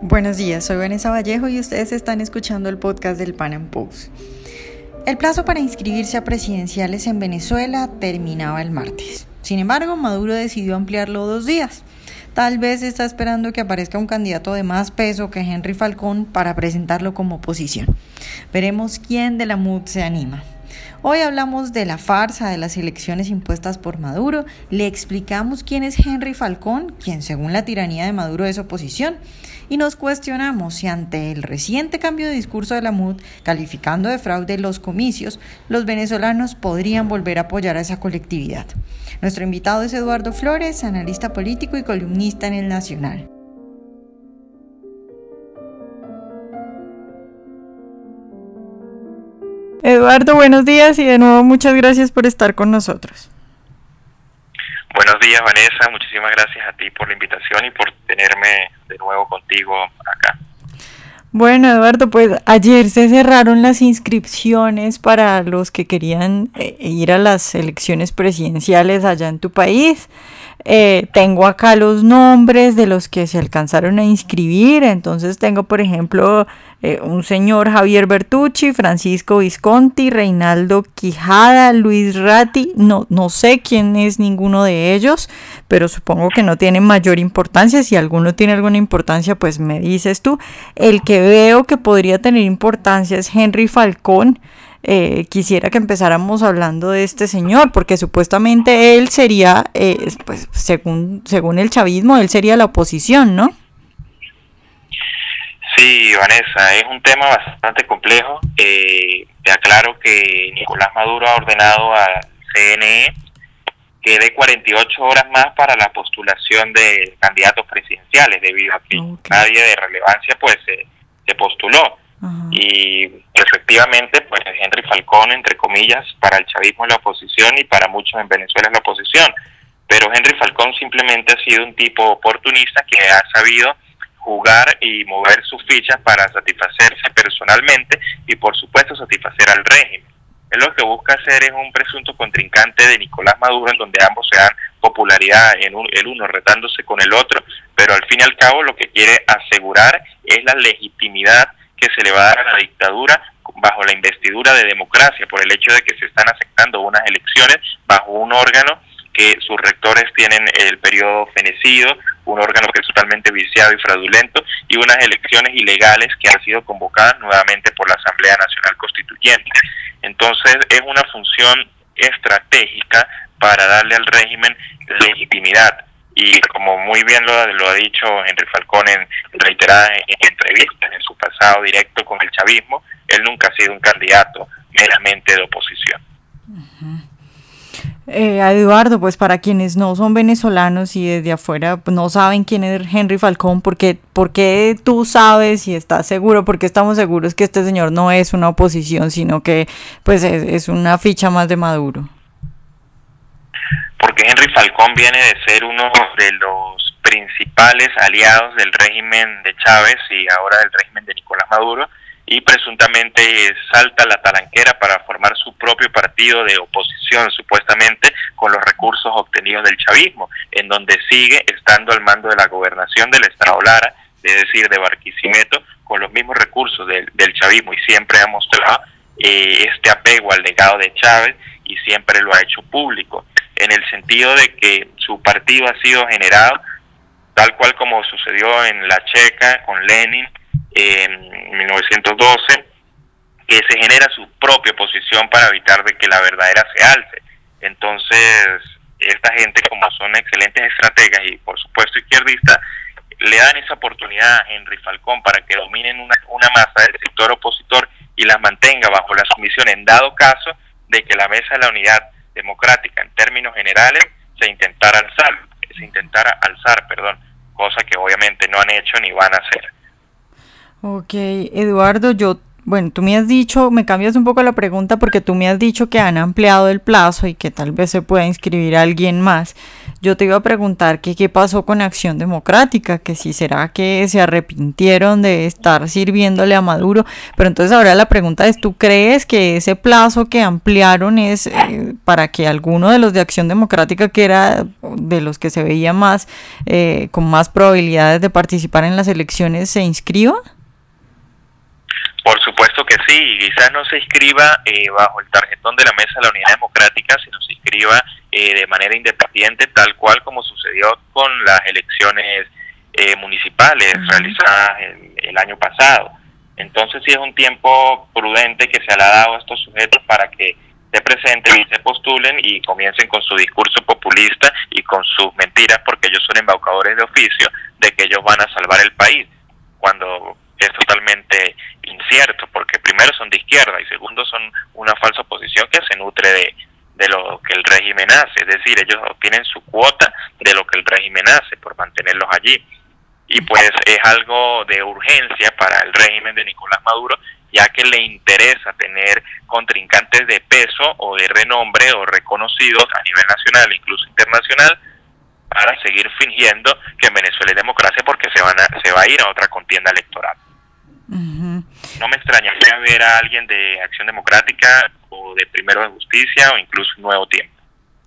Buenos días, soy Vanessa Vallejo y ustedes están escuchando el podcast del Pan Am Post. El plazo para inscribirse a presidenciales en Venezuela terminaba el martes. Sin embargo, Maduro decidió ampliarlo dos días. Tal vez está esperando que aparezca un candidato de más peso que Henry Falcón para presentarlo como oposición. Veremos quién de la MUD se anima. Hoy hablamos de la farsa de las elecciones impuestas por Maduro, le explicamos quién es Henry Falcón, quien según la tiranía de Maduro es oposición, y nos cuestionamos si ante el reciente cambio de discurso de la MUD, calificando de fraude los comicios, los venezolanos podrían volver a apoyar a esa colectividad. Nuestro invitado es Eduardo Flores, analista político y columnista en el Nacional. Eduardo, buenos días y de nuevo muchas gracias por estar con nosotros. Buenos días, Vanessa. Muchísimas gracias a ti por la invitación y por tenerme de nuevo contigo acá. Bueno, Eduardo, pues ayer se cerraron las inscripciones para los que querían eh, ir a las elecciones presidenciales allá en tu país. Eh, tengo acá los nombres de los que se alcanzaron a inscribir. Entonces tengo, por ejemplo, eh, un señor Javier Bertucci, Francisco Visconti, Reinaldo Quijada, Luis Ratti. No, no sé quién es ninguno de ellos, pero supongo que no tiene mayor importancia. Si alguno tiene alguna importancia, pues me dices tú. El que veo que podría tener importancia es Henry Falcón. Eh, quisiera que empezáramos hablando de este señor, porque supuestamente él sería, eh, pues según, según el chavismo, él sería la oposición, ¿no? Sí, Vanessa, es un tema bastante complejo. Eh, te aclaro que Nicolás Maduro ha ordenado al CNE que dé 48 horas más para la postulación de candidatos presidenciales, debido a que nadie de relevancia pues se postuló. Y efectivamente, pues Henry Falcón, entre comillas, para el chavismo es la oposición y para muchos en Venezuela es la oposición. Pero Henry Falcón simplemente ha sido un tipo oportunista que ha sabido jugar y mover sus fichas para satisfacerse personalmente y por supuesto satisfacer al régimen. Él lo que busca hacer es un presunto contrincante de Nicolás Maduro en donde ambos se dan popularidad en el uno retándose con el otro, pero al fin y al cabo lo que quiere asegurar es la legitimidad que se le va a dar a la dictadura bajo la investidura de democracia por el hecho de que se están aceptando unas elecciones bajo un órgano que sus rectores tienen el periodo fenecido, un órgano que es totalmente viciado y fraudulento, y unas elecciones ilegales que han sido convocadas nuevamente por la Asamblea Nacional Constituyente. Entonces es una función estratégica para darle al régimen legitimidad y como muy bien lo, lo ha dicho Henry Falcón en reiteradas entrevistas en su pasado directo con el chavismo, él nunca ha sido un candidato meramente de oposición. Eh, Eduardo, pues para quienes no son venezolanos y desde afuera pues, no saben quién es Henry Falcón, ¿por qué, ¿por qué tú sabes y estás seguro? Porque estamos seguros que este señor no es una oposición, sino que pues es, es una ficha más de Maduro porque Henry Falcón viene de ser uno de los principales aliados del régimen de Chávez y ahora del régimen de Nicolás Maduro y presuntamente salta la talanquera para formar su propio partido de oposición supuestamente con los recursos obtenidos del chavismo, en donde sigue estando al mando de la gobernación del Estado Lara, es decir, de Barquisimeto, con los mismos recursos del, chavismo y siempre ha mostrado eh, este apego al legado de Chávez y siempre lo ha hecho público en el sentido de que su partido ha sido generado tal cual como sucedió en la Checa con Lenin en 1912, que se genera su propia posición para evitar de que la verdadera se alce. Entonces, esta gente como son excelentes estrategas y por supuesto izquierdistas, le dan esa oportunidad a Henry Falcón para que dominen una, una masa del sector opositor y las mantenga bajo la sumisión en dado caso de que la mesa de la unidad democrática en términos generales se intentara alzar, se intentara alzar, perdón, cosa que obviamente no han hecho ni van a hacer. Ok, Eduardo, yo, bueno, tú me has dicho, me cambias un poco la pregunta porque tú me has dicho que han ampliado el plazo y que tal vez se pueda inscribir a alguien más. Yo te iba a preguntar que qué pasó con Acción Democrática, que si será que se arrepintieron de estar sirviéndole a Maduro, pero entonces ahora la pregunta es, ¿tú crees que ese plazo que ampliaron es eh, para que alguno de los de Acción Democrática, que era de los que se veía más, eh, con más probabilidades de participar en las elecciones, se inscriba? Por supuesto que sí, quizás no se inscriba eh, bajo el tarjetón de la Mesa de la Unidad Democrática, sino se inscriba eh, de manera independiente, tal cual como sucedió con las elecciones eh, municipales realizadas el, año pasado. Entonces sí es un tiempo prudente que se le ha dado a estos sujetos para que se presenten y se postulen y comiencen con su discurso populista y con sus mentiras, porque ellos son embaucadores de oficio de que ellos van a salvar el país, cuando es totalmente incierto, porque primero son de izquierda y segundo son una falsa oposición que se nutre de, de lo que el régimen hace, es decir, ellos obtienen su cuota de lo que el régimen hace por mantenerlos allí. Y pues es algo de urgencia para el régimen de Nicolás Maduro, ya que le interesa tener contrincantes de peso o de renombre o reconocidos a nivel nacional incluso internacional para seguir fingiendo que en Venezuela hay democracia porque se, van se va a ir a otra contienda electoral. No me extrañaría ver a alguien de Acción Democrática o de Primero de Justicia o incluso Nuevo Tiempo.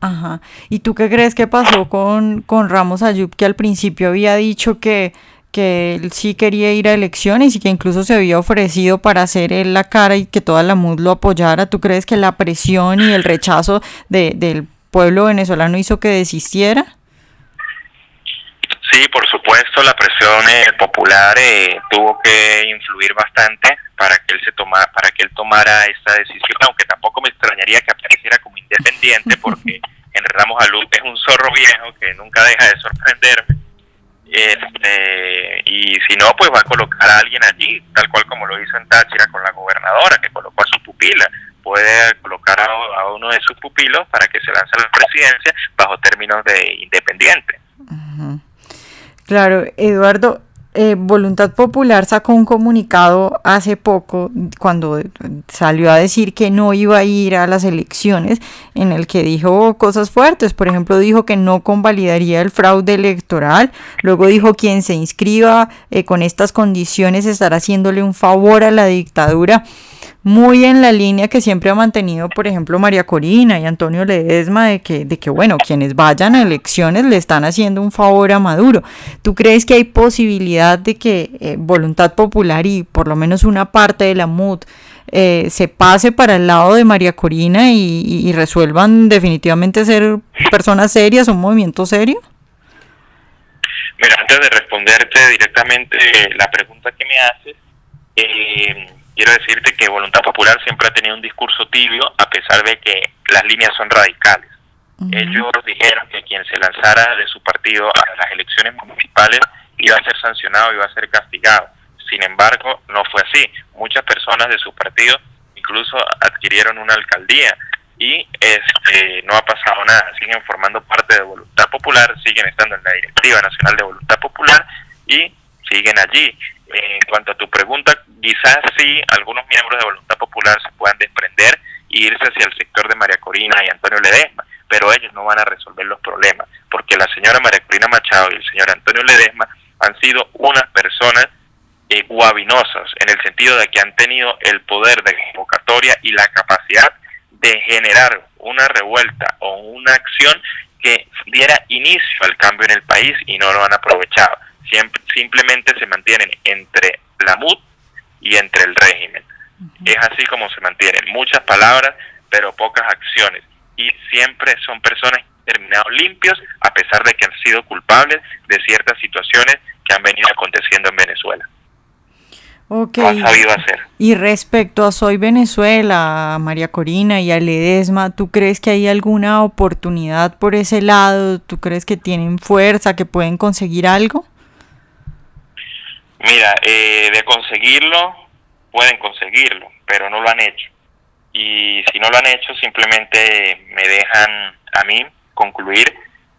Ajá. ¿Y tú qué crees que pasó con, con Ramos Ayub, que al principio había dicho que, que él sí quería ir a elecciones y que incluso se había ofrecido para hacer él la cara y que toda la MUD lo apoyara? ¿Tú crees que la presión y el rechazo de, del pueblo venezolano hizo que desistiera? Sí, por supuesto, la presión eh, popular eh, tuvo que influir bastante para que él se tomara, para que él tomara esta decisión, aunque tampoco me extrañaría que apareciera como independiente, porque en Ramos Alud es un zorro viejo que nunca deja de sorprenderme. Este, y si no, pues va a colocar a alguien allí, tal cual como lo hizo en Táchira con la gobernadora, que colocó a su pupila. Puede colocar a, uno de sus pupilos para que se lance a la presidencia bajo términos de independiente. Claro, Eduardo, eh, Voluntad Popular sacó un comunicado hace poco cuando salió a decir que no iba a ir a las elecciones en el que dijo cosas fuertes. Por ejemplo, dijo que no convalidaría el fraude electoral. Luego dijo quien se inscriba eh, con estas condiciones estará haciéndole un favor a la dictadura muy en la línea que siempre ha mantenido, por ejemplo, María Corina y Antonio Ledesma, de que, de que, bueno, quienes vayan a elecciones le están haciendo un favor a Maduro. ¿Tú crees que hay posibilidad de que eh, Voluntad Popular y por lo menos una parte de la MUD eh, se pase para el lado de María Corina y, resuelvan definitivamente ser personas serias, un movimiento serio? Mira, antes de responderte directamente la pregunta que me haces, eh, quiero decirte que Voluntad Popular siempre ha tenido un discurso tibio a pesar de que las líneas son radicales. Ellos dijeron que quien se lanzara de su partido a las elecciones municipales iba a ser sancionado, iba a ser castigado. Sin embargo, no fue así. Muchas personas de su partido incluso adquirieron una alcaldía y este, no ha pasado nada. Siguen formando parte de Voluntad Popular, siguen estando en la Directiva Nacional de Voluntad Popular y siguen allí. En cuanto a tu pregunta, quizás sí algunos miembros de Voluntad Popular se puedan desprender e irse hacia el sector de María Corina y Antonio Ledesma, pero ellos no van a resolver los problemas, porque la señora María Corina Machado y el señor Antonio Ledesma han sido unas personas eh, guabinosas, en el sentido de que han tenido el poder de convocatoria y la capacidad de generar una revuelta o una acción que diera inicio al cambio en el país y no lo han aprovechado simplemente se mantienen entre la MUD y entre el régimen. Es así como se mantienen muchas palabras, pero pocas acciones. Y siempre son personas terminados limpios, a pesar de que han sido culpables de ciertas situaciones que han venido aconteciendo en Venezuela. Ok. sabido hacer. Y respecto a Soy Venezuela, a María Corina y a Ledesma, ¿tú crees que hay alguna oportunidad por ese lado? ¿Tú crees que tienen fuerza, que pueden conseguir algo? Mira, eh, de conseguirlo, pueden conseguirlo, pero no lo han hecho. Y si no lo han hecho, simplemente me dejan a mí concluir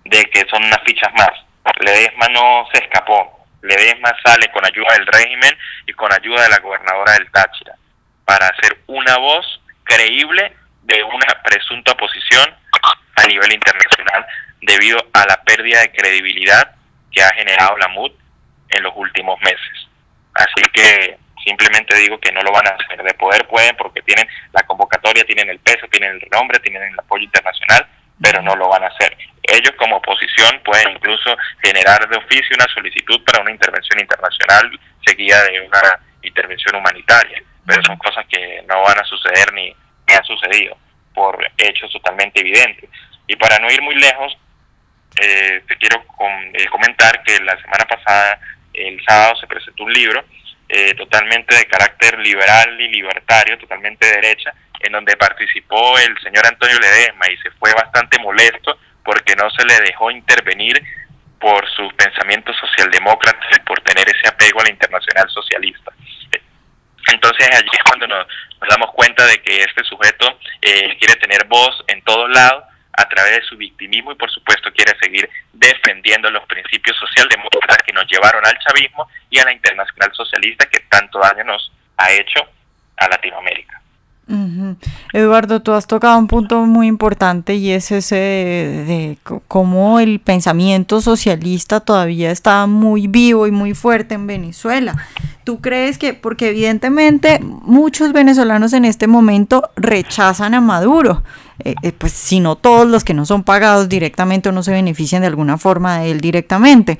de que son unas fichas más. Ledesma no se escapó. Ledesma sale con ayuda del régimen y con ayuda de la gobernadora del Táchira para hacer una voz creíble de una presunta oposición a nivel internacional debido a la pérdida de credibilidad que ha generado la MUD en los últimos meses. Así que simplemente digo que no lo van a hacer. De poder pueden porque tienen la convocatoria, tienen el peso, tienen el nombre, tienen el apoyo internacional, pero no lo van a hacer. Ellos como oposición pueden incluso generar de oficio una solicitud para una intervención internacional seguida de una intervención humanitaria, pero son cosas que no van a suceder ni, han sucedido por hechos totalmente evidentes. Y para no ir muy lejos, eh, te quiero eh, comentar que la semana pasada, el sábado, se presentó un libro eh, totalmente de carácter liberal y libertario, totalmente derecha, en donde participó el señor Antonio Ledesma y se fue bastante molesto porque no se le dejó intervenir por sus pensamientos socialdemócratas y por tener ese apego a la internacional socialista. Entonces allí es cuando nos, damos cuenta de que este sujeto eh, quiere tener voz en todos lados a través de su victimismo y por supuesto quiere seguir defendiendo los principios socialdemócratas que nos llevaron al chavismo y a la internacional socialista que tanto daño nos ha hecho a Latinoamérica. Eduardo, tú has tocado un punto muy importante y es ese de, cómo el pensamiento socialista todavía está muy vivo y muy fuerte en Venezuela. ¿Tú crees que, porque evidentemente muchos venezolanos en este momento rechazan a Maduro, eh, eh, pues si no todos los que no son pagados directamente o no se benefician de alguna forma de él directamente?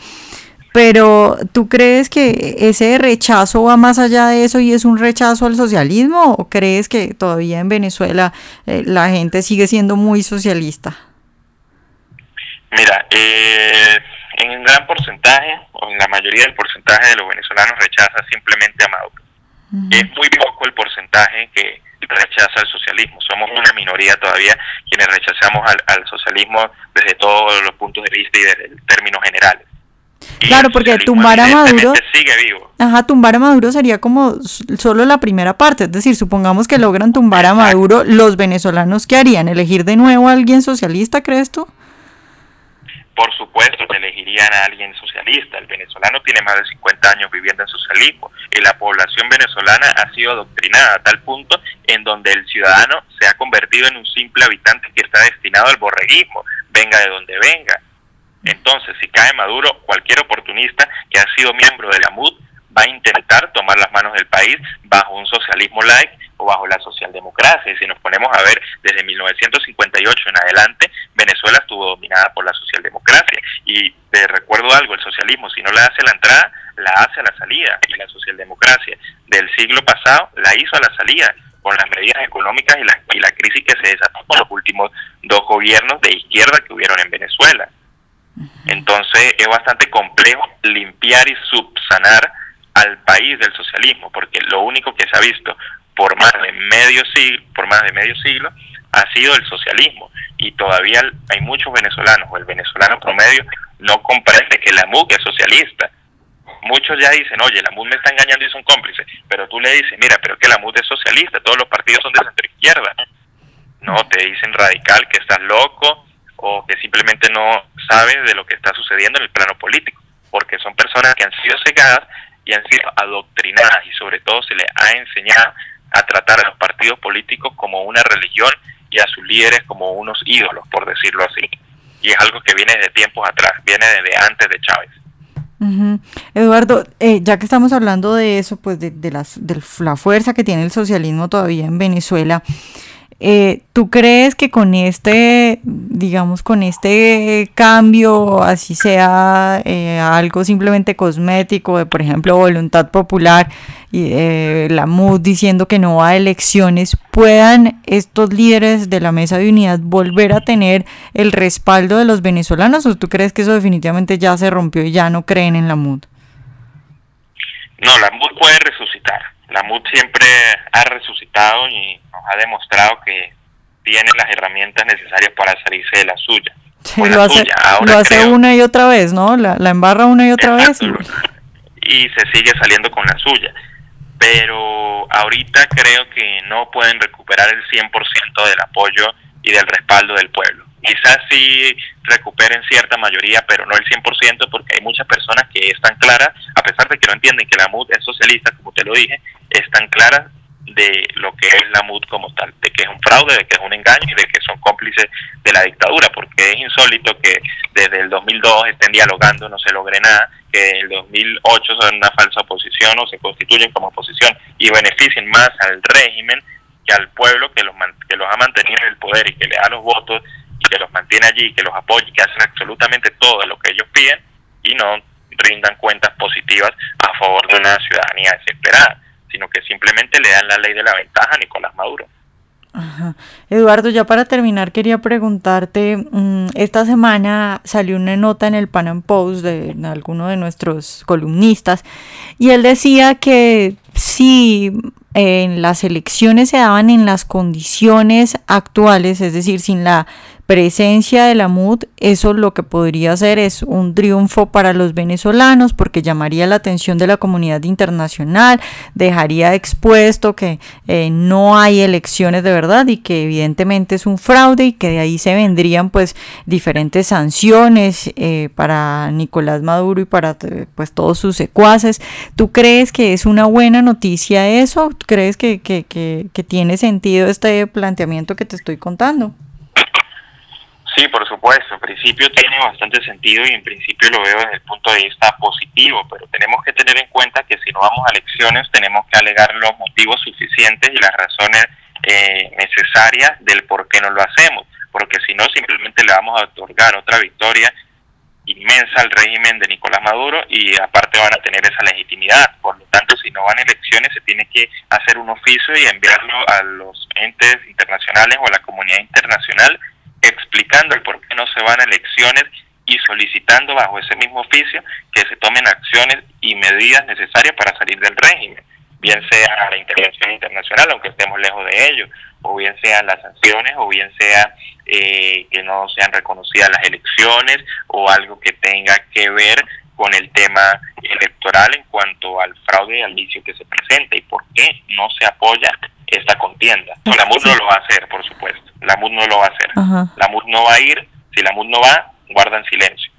Pero ¿tú crees que ese rechazo va más allá de eso y es un rechazo al socialismo o crees que todavía en Venezuela eh, la gente sigue siendo muy socialista? Mira, eh, en un gran porcentaje, o en la mayoría del porcentaje de los venezolanos rechaza simplemente a Maduro. Es muy poco el porcentaje que rechaza el socialismo. Somos una minoría todavía quienes rechazamos al, al socialismo desde todos los puntos de vista y desde términos generales. Claro, porque tumbar a Maduro. Ajá, tumbar a Maduro sería como solo la primera parte. Es decir, supongamos que logran tumbar a Maduro, los venezolanos, ¿qué harían? ¿Elegir de nuevo a alguien socialista, crees tú? Por supuesto elegirían a alguien socialista. El venezolano tiene más de 50 años viviendo en socialismo y la población venezolana ha sido adoctrinada a tal punto en donde el ciudadano se ha convertido en un simple habitante que está destinado al borreguismo, venga de donde venga entonces, si cae Maduro, cualquier oportunista que ha sido miembro de la MUD va a intentar tomar las manos del país bajo un socialismo like o bajo la socialdemocracia. Y si nos ponemos a ver, desde 1958 en adelante, Venezuela estuvo dominada por la socialdemocracia. Y te recuerdo algo, el socialismo, si no le hace la entrada, la hace a la salida. Y la socialdemocracia del siglo pasado la hizo a la salida con las medidas económicas y la, y la crisis que se desató con los últimos dos gobiernos de izquierda que hubieron en Venezuela. Entonces es bastante complejo limpiar y subsanar al país del socialismo, porque lo único que se ha visto por más de medio siglo, por más de medio siglo, ha sido el socialismo y todavía hay muchos venezolanos o el venezolano promedio no comprende que la MUC es socialista. Muchos ya dicen, oye, la MUD me está engañando y son cómplices, pero tú le dices, mira, pero que la MUD es socialista, todos los partidos son de centro izquierda. No, te dicen radical, que estás loco, o que simplemente no sabe de lo que está sucediendo en el plano político, porque son personas que han sido cegadas y han sido adoctrinadas y sobre todo se les ha enseñado a tratar a los partidos políticos como una religión y a sus líderes como unos ídolos, por decirlo así. Y es algo que viene de tiempos atrás, viene desde antes de Chávez. Eduardo, eh, ya que estamos hablando de eso, pues de, de, las, de la fuerza que tiene el socialismo todavía en Venezuela, eh, ¿Tú crees que con este, digamos, con este cambio, así sea eh, algo simplemente cosmético, de por ejemplo voluntad popular y eh, la MUD diciendo que no va a elecciones, puedan estos líderes de la mesa de unidad volver a tener el respaldo de los venezolanos o tú crees que eso definitivamente ya se rompió y ya no creen en la MUD? No, la MUD puede resucitar la MUD siempre ha resucitado y nos ha demostrado que tiene las herramientas necesarias para salirse de la suya. lo hace, lo hace una y otra vez, ¿no? La, embarra una y otra vez. Y... se sigue saliendo con la suya. Pero ahorita creo que no pueden recuperar el 100% del apoyo y del respaldo del pueblo. Quizás sí recuperen cierta mayoría, pero no el 100% porque hay muchas personas que están claras, a pesar de que no entienden que la MUD es socialista, como te lo dije, están claras de lo que es la MUD como tal, de que es un fraude, de que es un engaño y de que son cómplices de la dictadura, porque es insólito que desde el 2002 estén dialogando, no se logre nada, que en el 2008 son una falsa oposición o se constituyen como oposición y beneficien más al régimen que al pueblo que los, que los ha mantenido en el poder y que le da los votos y que los mantiene allí, que los apoya y que hacen absolutamente todo lo que ellos piden y no rindan cuentas positivas a favor de una ciudadanía desesperada, sino que simplemente le dan la ley de la ventaja a Nicolás Maduro. Eduardo, ya para terminar quería preguntarte, mm, esta semana salió una nota en el Pan Post de, alguno de nuestros columnistas y él decía que si en las elecciones se daban en las condiciones actuales, es decir, sin la presencia de la MUD, eso lo que podría ser es un triunfo para los venezolanos porque llamaría la atención de la comunidad internacional, dejaría expuesto que eh, no hay elecciones de verdad y que evidentemente es un fraude y que de ahí se vendrían pues diferentes sanciones eh, para Nicolás Maduro y para pues todos sus secuaces. ¿Tú crees que es una buena noticia eso? ¿Crees que, que, que, que tiene sentido este planteamiento que te estoy contando? Sí, por supuesto. En principio tiene bastante sentido y en principio lo veo desde el punto de vista positivo, pero tenemos que tener en cuenta que si no vamos a elecciones tenemos que alegar los motivos suficientes y las razones eh, necesarias del por qué no lo hacemos, porque si no simplemente le vamos a otorgar otra victoria inmensa al régimen de Nicolás Maduro y aparte van a tener esa legitimidad. Por lo tanto, si no van a elecciones, se tiene que hacer un oficio y enviarlo a los entes internacionales o a la comunidad internacional explicando el por qué no se van a elecciones y solicitando bajo ese mismo oficio que se tomen acciones y medidas necesarias para salir del régimen, bien sea la intervención internacional, aunque estemos lejos de ello, o bien sean las sanciones, o bien sea eh, que no sean reconocidas las elecciones, o algo que tenga que ver con el tema electoral en cuanto al fraude y al vicio que se presenta y por qué no se apoya esta contienda. La MUD no lo va a hacer, por supuesto. La MUD no lo va a hacer. La MUD no va a ir. Si la MUD no va, guardan silencio.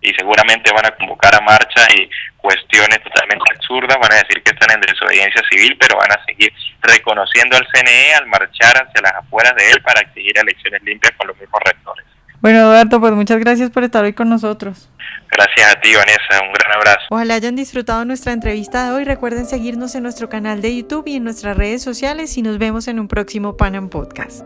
Y seguramente van a convocar a marcha y cuestiones totalmente absurdas. Van a decir que están en desobediencia civil, pero van a seguir reconociendo al CNE al marchar hacia las afueras de él para exigir elecciones limpias con los mismos rectores. Bueno, Eduardo, pues muchas gracias por estar hoy con nosotros. Gracias a ti, Vanessa. Un gran abrazo. Ojalá hayan disfrutado nuestra entrevista de hoy. Recuerden seguirnos en nuestro canal de YouTube y en nuestras redes sociales y nos vemos en un próximo Panam Podcast.